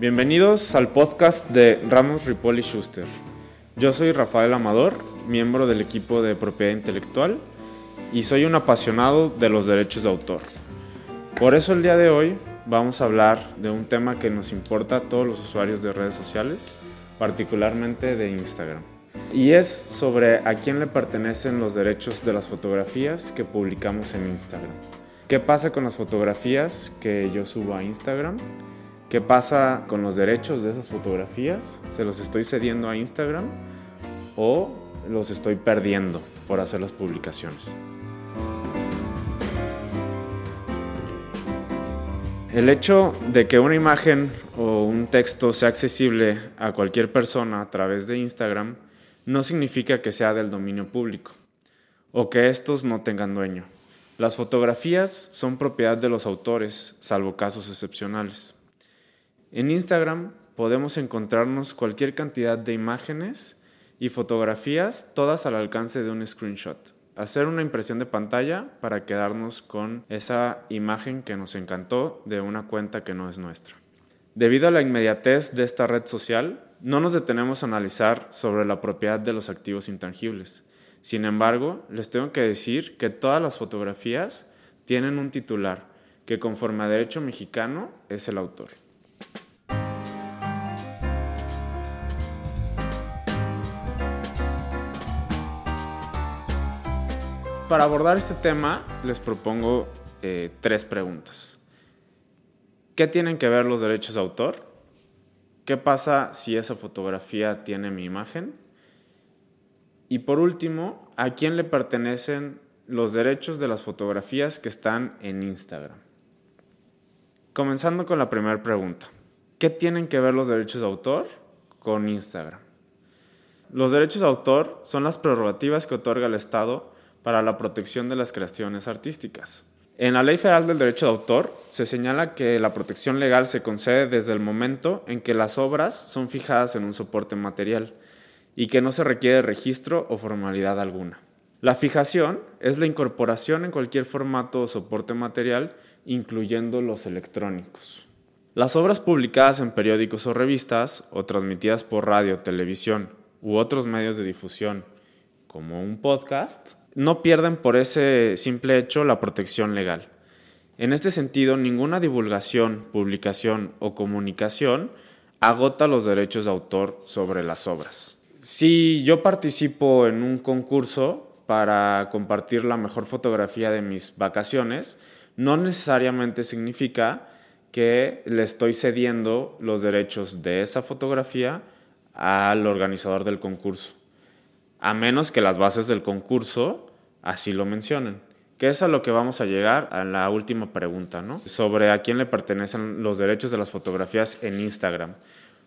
Bienvenidos al podcast de Ramos Ripoli Schuster. Yo soy Rafael Amador, miembro del equipo de propiedad intelectual y soy un apasionado de los derechos de autor. Por eso el día de hoy vamos a hablar de un tema que nos importa a todos los usuarios de redes sociales, particularmente de Instagram. Y es sobre a quién le pertenecen los derechos de las fotografías que publicamos en Instagram. ¿Qué pasa con las fotografías que yo subo a Instagram? ¿Qué pasa con los derechos de esas fotografías? ¿Se los estoy cediendo a Instagram o los estoy perdiendo por hacer las publicaciones? El hecho de que una imagen o un texto sea accesible a cualquier persona a través de Instagram no significa que sea del dominio público o que estos no tengan dueño. Las fotografías son propiedad de los autores, salvo casos excepcionales. En Instagram podemos encontrarnos cualquier cantidad de imágenes y fotografías, todas al alcance de un screenshot hacer una impresión de pantalla para quedarnos con esa imagen que nos encantó de una cuenta que no es nuestra. Debido a la inmediatez de esta red social, no nos detenemos a analizar sobre la propiedad de los activos intangibles. Sin embargo, les tengo que decir que todas las fotografías tienen un titular, que conforme a derecho mexicano es el autor. Para abordar este tema les propongo eh, tres preguntas. ¿Qué tienen que ver los derechos de autor? ¿Qué pasa si esa fotografía tiene mi imagen? Y por último, ¿a quién le pertenecen los derechos de las fotografías que están en Instagram? Comenzando con la primera pregunta. ¿Qué tienen que ver los derechos de autor con Instagram? Los derechos de autor son las prerrogativas que otorga el Estado para la protección de las creaciones artísticas. En la Ley Federal del Derecho de Autor se señala que la protección legal se concede desde el momento en que las obras son fijadas en un soporte material y que no se requiere registro o formalidad alguna. La fijación es la incorporación en cualquier formato o soporte material, incluyendo los electrónicos. Las obras publicadas en periódicos o revistas o transmitidas por radio, televisión u otros medios de difusión, como un podcast, no pierden por ese simple hecho la protección legal. En este sentido, ninguna divulgación, publicación o comunicación agota los derechos de autor sobre las obras. Si yo participo en un concurso para compartir la mejor fotografía de mis vacaciones, no necesariamente significa que le estoy cediendo los derechos de esa fotografía al organizador del concurso a menos que las bases del concurso así lo mencionen. Que es a lo que vamos a llegar a la última pregunta, ¿no? Sobre a quién le pertenecen los derechos de las fotografías en Instagram.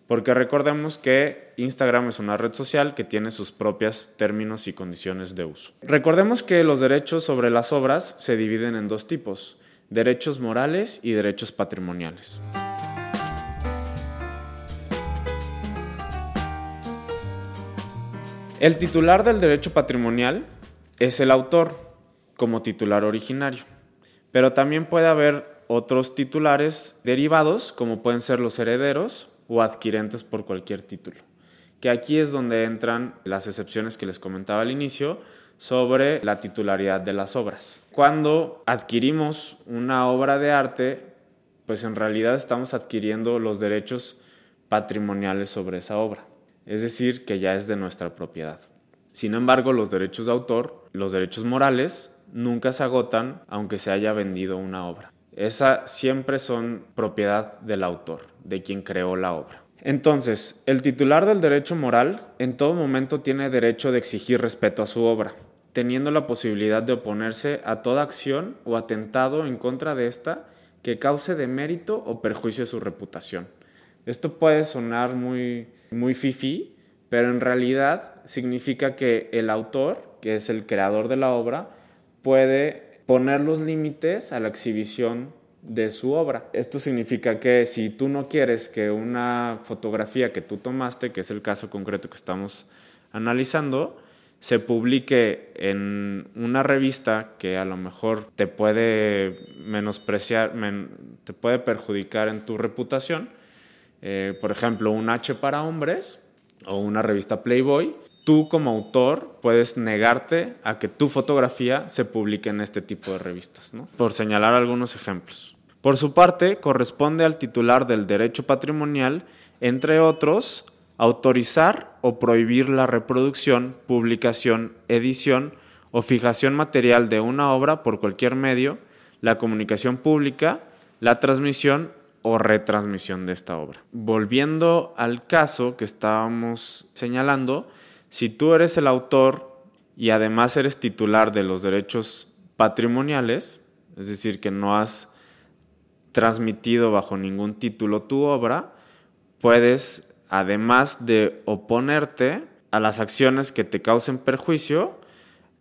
Porque recordemos que Instagram es una red social que tiene sus propios términos y condiciones de uso. Recordemos que los derechos sobre las obras se dividen en dos tipos, derechos morales y derechos patrimoniales. El titular del derecho patrimonial es el autor como titular originario, pero también puede haber otros titulares derivados como pueden ser los herederos o adquirentes por cualquier título, que aquí es donde entran las excepciones que les comentaba al inicio sobre la titularidad de las obras. Cuando adquirimos una obra de arte, pues en realidad estamos adquiriendo los derechos patrimoniales sobre esa obra es decir, que ya es de nuestra propiedad. Sin embargo, los derechos de autor, los derechos morales, nunca se agotan aunque se haya vendido una obra. Esa siempre son propiedad del autor, de quien creó la obra. Entonces, el titular del derecho moral en todo momento tiene derecho de exigir respeto a su obra, teniendo la posibilidad de oponerse a toda acción o atentado en contra de ésta que cause demérito o perjuicio a su reputación. Esto puede sonar muy, muy fifi, pero en realidad significa que el autor, que es el creador de la obra, puede poner los límites a la exhibición de su obra. Esto significa que si tú no quieres que una fotografía que tú tomaste, que es el caso concreto que estamos analizando, se publique en una revista que a lo mejor te puede menospreciar, te puede perjudicar en tu reputación, eh, por ejemplo, un H para hombres o una revista Playboy, tú como autor puedes negarte a que tu fotografía se publique en este tipo de revistas, ¿no? por señalar algunos ejemplos. Por su parte, corresponde al titular del derecho patrimonial, entre otros, autorizar o prohibir la reproducción, publicación, edición o fijación material de una obra por cualquier medio, la comunicación pública, la transmisión o retransmisión de esta obra. Volviendo al caso que estábamos señalando, si tú eres el autor y además eres titular de los derechos patrimoniales, es decir, que no has transmitido bajo ningún título tu obra, puedes, además de oponerte a las acciones que te causen perjuicio,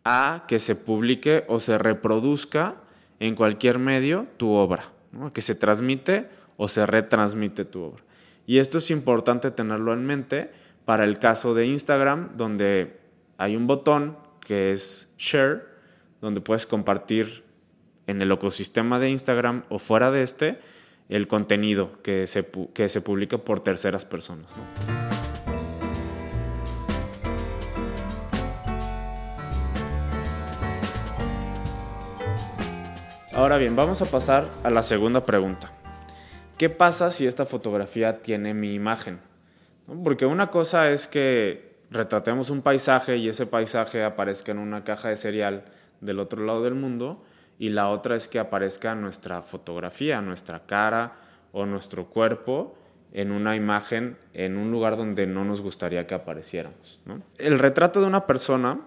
a que se publique o se reproduzca en cualquier medio tu obra, que se transmite o se retransmite tu obra. Y esto es importante tenerlo en mente para el caso de Instagram, donde hay un botón que es Share, donde puedes compartir en el ecosistema de Instagram o fuera de este el contenido que se, que se publica por terceras personas. Ahora bien, vamos a pasar a la segunda pregunta. ¿Qué pasa si esta fotografía tiene mi imagen? Porque una cosa es que retratemos un paisaje y ese paisaje aparezca en una caja de cereal del otro lado del mundo y la otra es que aparezca nuestra fotografía, nuestra cara o nuestro cuerpo en una imagen en un lugar donde no nos gustaría que apareciéramos. El retrato de una persona,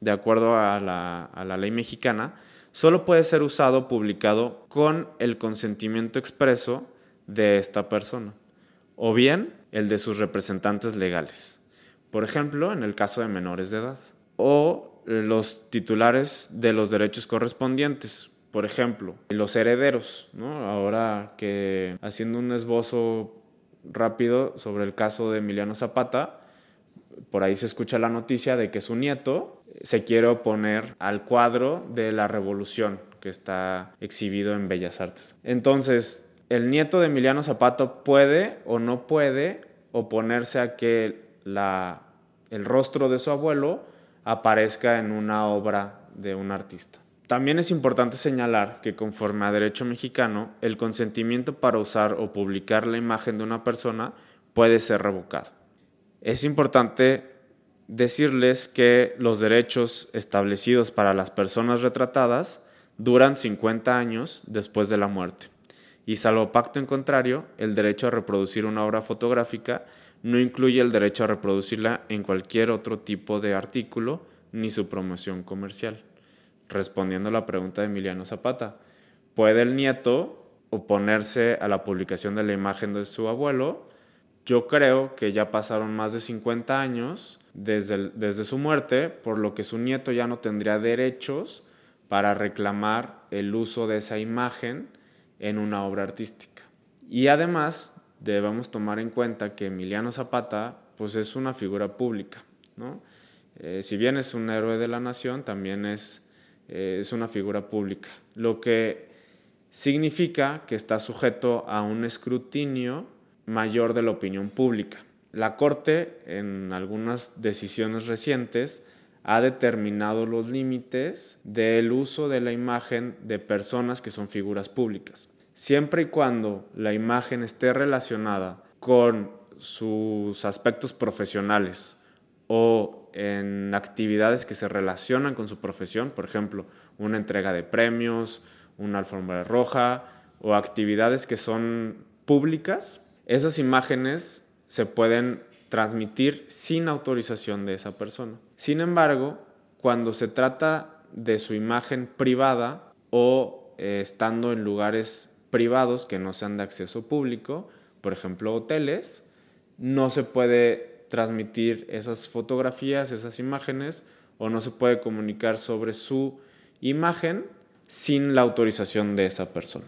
de acuerdo a la, ley mexicana, solo puede ser usado o publicado con el consentimiento expreso de esta persona, o bien el de sus representantes legales, por ejemplo, en el caso de menores de edad, o los titulares de los derechos correspondientes, por ejemplo, los herederos, ahora que haciendo un esbozo rápido sobre el caso de Emiliano Zapata, por ahí se escucha la noticia de que su nieto se quiere oponer al cuadro de la revolución que está exhibido en Bellas Artes. Entonces, el nieto de Emiliano Zapata puede o no puede oponerse a que la, el rostro de su abuelo aparezca en una obra de un artista. También es importante señalar que conforme a derecho mexicano, el consentimiento para usar o publicar la imagen de una persona puede ser revocado. Es importante decirles que los derechos establecidos para las personas retratadas duran 50 años después de la muerte y salvo pacto en contrario, el derecho a reproducir una obra fotográfica no incluye el derecho a reproducirla en cualquier otro tipo de artículo ni su promoción comercial. Respondiendo a la pregunta de Emiliano Zapata, ¿puede el nieto oponerse a la publicación de la imagen de su abuelo? Yo creo que ya pasaron más de 50 años desde, su muerte, por lo que su nieto ya no tendría derechos para reclamar el uso de esa imagen en una obra artística. Y además debemos tomar en cuenta que Emiliano Zapata pues es una figura pública. Eh, si bien es un héroe de la nación, también eh, es una figura pública, lo que significa que está sujeto a un escrutinio mayor de la opinión pública. La Corte, en algunas decisiones recientes, ha determinado los límites del uso de la imagen de personas que son figuras públicas. Siempre y cuando la imagen esté relacionada con sus aspectos profesionales o en actividades que se relacionan con su profesión, por ejemplo, una entrega de premios, una alfombra roja o actividades que son públicas, esas imágenes se pueden transmitir sin autorización de esa persona. Sin embargo, cuando se trata de su imagen privada o eh, estando en lugares privados que no sean de acceso público, por ejemplo hoteles, no se puede transmitir esas fotografías, esas imágenes, o no se puede comunicar sobre su imagen sin la autorización de esa persona.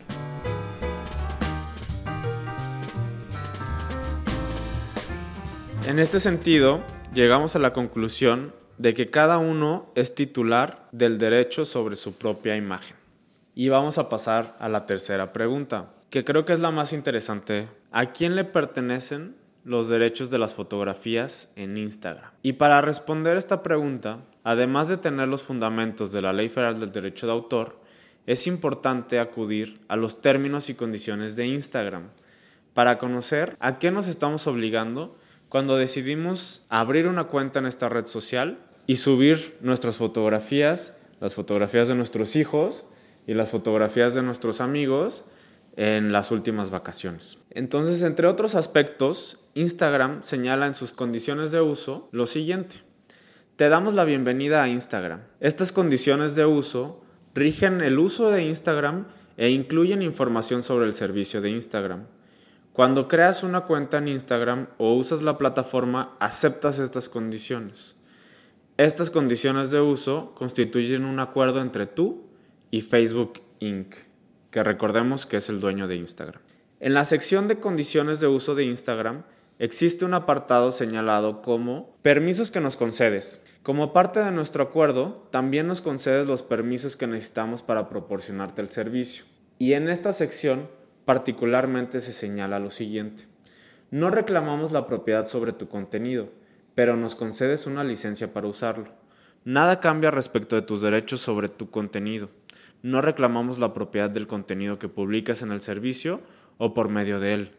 En este sentido, llegamos a la conclusión de que cada uno es titular del derecho sobre su propia imagen. Y vamos a pasar a la tercera pregunta. que creo que es la más interesante. ¿A quién le pertenecen los derechos de las fotografías en Instagram? Y para responder esta pregunta, además de tener los fundamentos de la Ley Federal del Derecho de Autor, es importante acudir a los términos y condiciones de Instagram para conocer a qué nos estamos obligando cuando decidimos abrir una cuenta en esta red social y subir nuestras fotografías, las fotografías de nuestros hijos y las fotografías de nuestros amigos en las últimas vacaciones. Entonces, entre otros aspectos, Instagram señala en sus condiciones de uso lo siguiente. Te damos la bienvenida a Instagram. Estas condiciones de uso rigen el uso de Instagram e incluyen información sobre el servicio de Instagram. Cuando creas una cuenta en Instagram o usas la plataforma, aceptas estas condiciones. Estas condiciones de uso constituyen un acuerdo entre tú y Facebook Inc que recordemos que es el dueño de Instagram. En la sección de condiciones de uso de Instagram existe un apartado señalado como permisos que nos concedes. Como parte de nuestro acuerdo, también nos concedes los permisos que necesitamos para proporcionarte el servicio. Y en esta sección particularmente se señala lo siguiente. No reclamamos la propiedad sobre tu contenido, pero nos concedes una licencia para usarlo. Nada cambia respecto de tus derechos sobre tu contenido no reclamamos la propiedad del contenido que publicas en el servicio o por medio de él.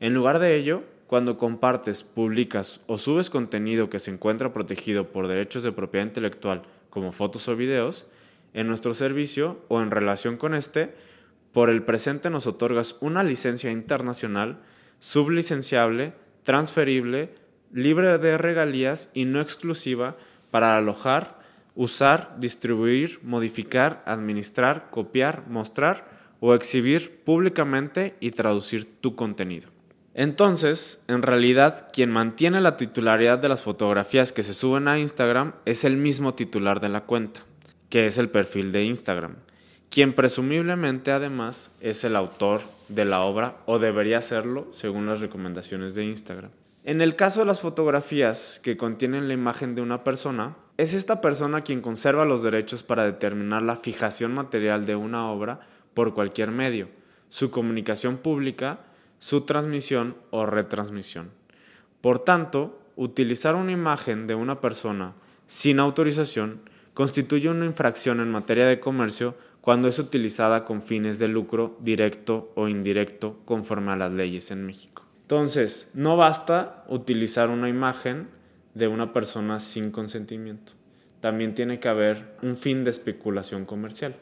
En lugar de ello, cuando compartes, publicas o subes contenido que se encuentra protegido por derechos de propiedad intelectual como fotos o videos, en nuestro servicio o en relación con este, por el presente nos otorgas una licencia internacional, sublicenciable, transferible, libre de regalías y no exclusiva para alojar usar, distribuir, modificar, administrar, copiar, mostrar o exhibir públicamente y traducir tu contenido. Entonces, en realidad, quien mantiene la titularidad de las fotografías que se suben a Instagram es el mismo titular de la cuenta, que es el perfil de Instagram, quien presumiblemente además es el autor de la obra o debería serlo según las recomendaciones de Instagram. En el caso de las fotografías que contienen la imagen de una persona, es esta persona quien conserva los derechos para determinar la fijación material de una obra por cualquier medio, su comunicación pública, su transmisión o retransmisión. Por tanto, utilizar una imagen de una persona sin autorización constituye una infracción en materia de comercio cuando es utilizada con fines de lucro directo o indirecto conforme a las leyes en México. Entonces, no basta utilizar una imagen de una persona sin consentimiento. También tiene que haber un fin de especulación comercial,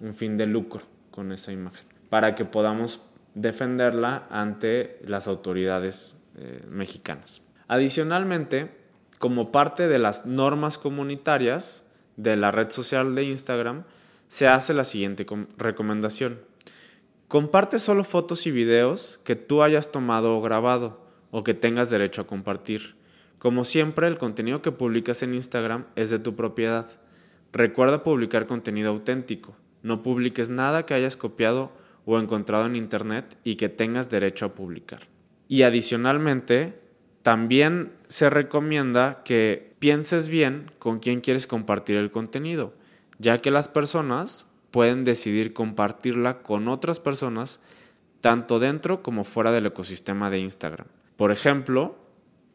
un fin de lucro con esa imagen, para que podamos defenderla ante las autoridades eh, mexicanas. Adicionalmente, como parte de las normas comunitarias de la red social de Instagram, se hace la siguiente recomendación. Comparte solo fotos y videos que tú hayas tomado o grabado o que tengas derecho a compartir. Como siempre, el contenido que publicas en Instagram es de tu propiedad. Recuerda publicar contenido auténtico. No publiques nada que hayas copiado o encontrado en Internet y que tengas derecho a publicar. Y adicionalmente, también se recomienda que pienses bien con quién quieres compartir el contenido, ya que las personas pueden decidir compartirla con otras personas tanto dentro como fuera del ecosistema de Instagram. Por ejemplo,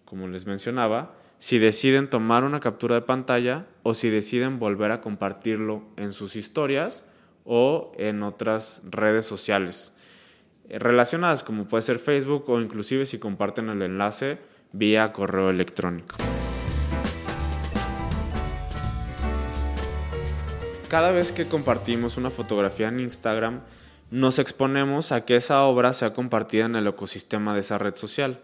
como les mencionaba, si deciden tomar una captura de pantalla o si deciden volver a compartirlo en sus historias o en otras redes sociales eh, relacionadas como puede ser Facebook o inclusive si comparten el enlace vía correo electrónico. Cada vez que compartimos una fotografía en Instagram, nos exponemos a que esa obra sea compartida en el ecosistema de esa red social,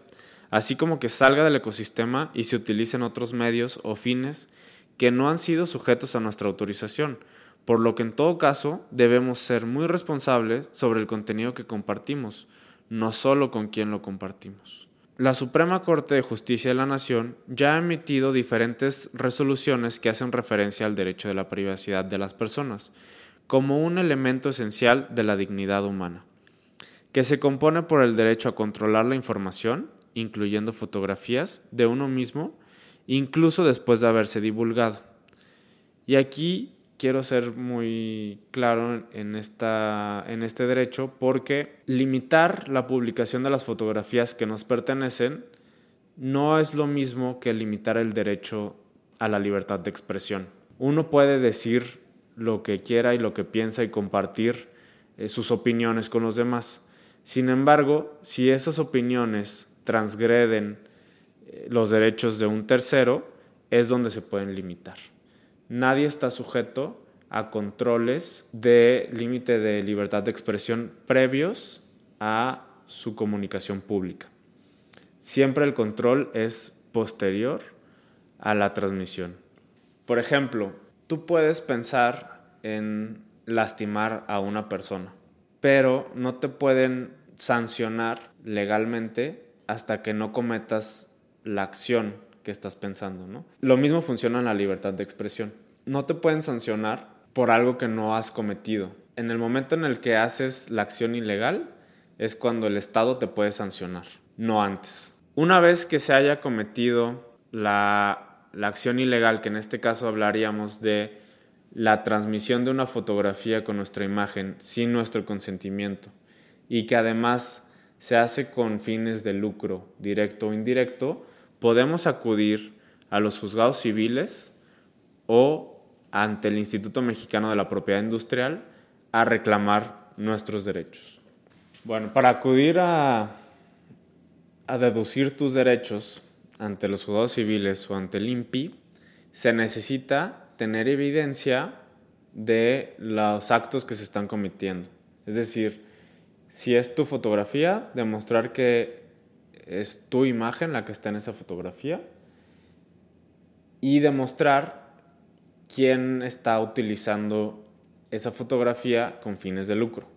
así como que salga del ecosistema y se utilicen otros medios o fines que no han sido sujetos a nuestra autorización, por lo que en todo caso debemos ser muy responsables sobre el contenido que compartimos, no solo con quién lo compartimos. La Suprema Corte de Justicia de la Nación ya ha emitido diferentes resoluciones que hacen referencia al derecho de la privacidad de las personas, como un elemento esencial de la dignidad humana, que se compone por el derecho a controlar la información, incluyendo fotografías, de uno mismo, incluso después de haberse divulgado. Y aquí quiero ser muy claro en, esta, en este derecho porque limitar la publicación de las fotografías que nos pertenecen no es lo mismo que limitar el derecho a la libertad de expresión. Uno puede decir lo que quiera y lo que piensa y compartir eh, sus opiniones con los demás. Sin embargo, si esas opiniones transgreden eh, los derechos de un tercero, es donde se pueden limitar. Nadie está sujeto a controles de límite de libertad de expresión previos a su comunicación pública. Siempre el control es posterior a la transmisión. Por ejemplo, tú puedes pensar en lastimar a una persona, pero no te pueden sancionar legalmente hasta que no cometas la acción que estás pensando, ¿no? Lo mismo funciona en la libertad de expresión. No te pueden sancionar por algo que no has cometido. En el momento en el que haces la acción ilegal es cuando el Estado te puede sancionar, no antes. Una vez que se haya cometido la, la acción ilegal, que en este caso hablaríamos de la transmisión de una fotografía con nuestra imagen sin nuestro consentimiento y que además se hace con fines de lucro directo o indirecto, podemos acudir a los juzgados civiles o ante el Instituto Mexicano de la Propiedad Industrial a reclamar nuestros derechos. Bueno, para acudir a, a deducir tus derechos ante los juzgados civiles o ante el INPI, se necesita tener evidencia de los actos que se están cometiendo. Es decir, si es tu fotografía, demostrar que es tu imagen la que está en esa fotografía y demostrar quién está utilizando esa fotografía con fines de lucro.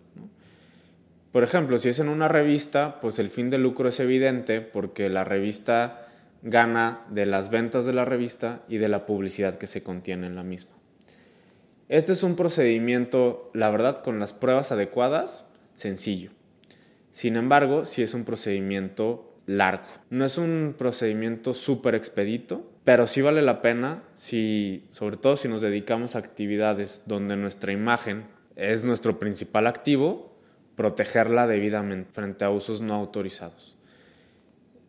Por ejemplo, si es en una revista, pues el fin de lucro es evidente porque la revista gana de las ventas de la revista y de la publicidad que se contiene en la misma. Este es un procedimiento, la verdad, con las pruebas adecuadas, sencillo. Sin embargo, sí es un procedimiento largo. No es un procedimiento súper expedito, pero sí vale la pena, si, sobre todo si nos dedicamos a actividades donde nuestra imagen es nuestro principal activo, protegerla debidamente frente a usos no autorizados.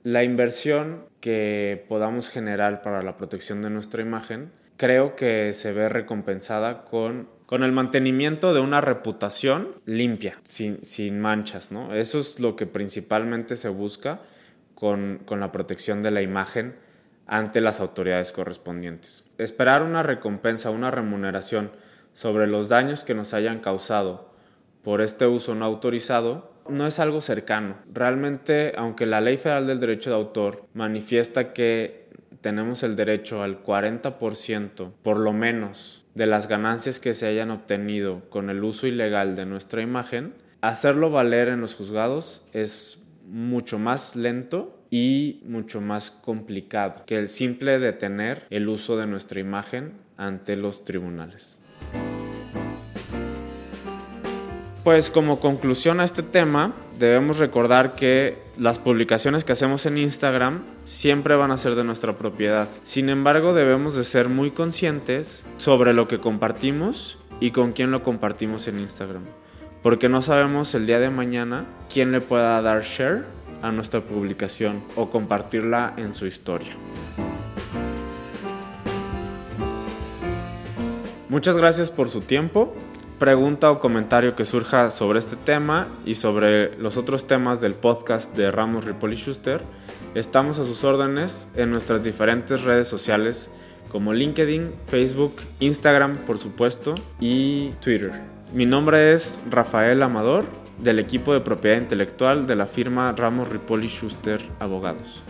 La inversión que podamos generar para la protección de nuestra imagen creo que se ve recompensada con, con el mantenimiento de una reputación limpia, sin, sin manchas, ¿no? Eso es lo que principalmente se busca con, la protección de la imagen ante las autoridades correspondientes. Esperar una recompensa, una remuneración sobre los daños que nos hayan causado por este uso no autorizado no es algo cercano. Realmente, aunque la Ley Federal del Derecho de Autor manifiesta que tenemos el derecho al 40%, por lo menos, de las ganancias que se hayan obtenido con el uso ilegal de nuestra imagen, hacerlo valer en los juzgados es mucho más lento y mucho más complicado que el simple detener el uso de nuestra imagen ante los tribunales. Pues como conclusión a este tema, debemos recordar que las publicaciones que hacemos en Instagram siempre van a ser de nuestra propiedad. Sin embargo, debemos de ser muy conscientes sobre lo que compartimos y con quién lo compartimos en Instagram. Porque no sabemos el día de mañana quién le pueda dar share a nuestra publicación o compartirla en su historia. Muchas gracias por su tiempo pregunta o comentario que surja sobre este tema y sobre los otros temas del podcast de Ramos Ripoli Schuster, estamos a sus órdenes en nuestras diferentes redes sociales como LinkedIn, Facebook, Instagram, por supuesto, y Twitter. Mi nombre es Rafael Amador, del equipo de propiedad intelectual de la firma Ramos Ripoli Schuster Abogados.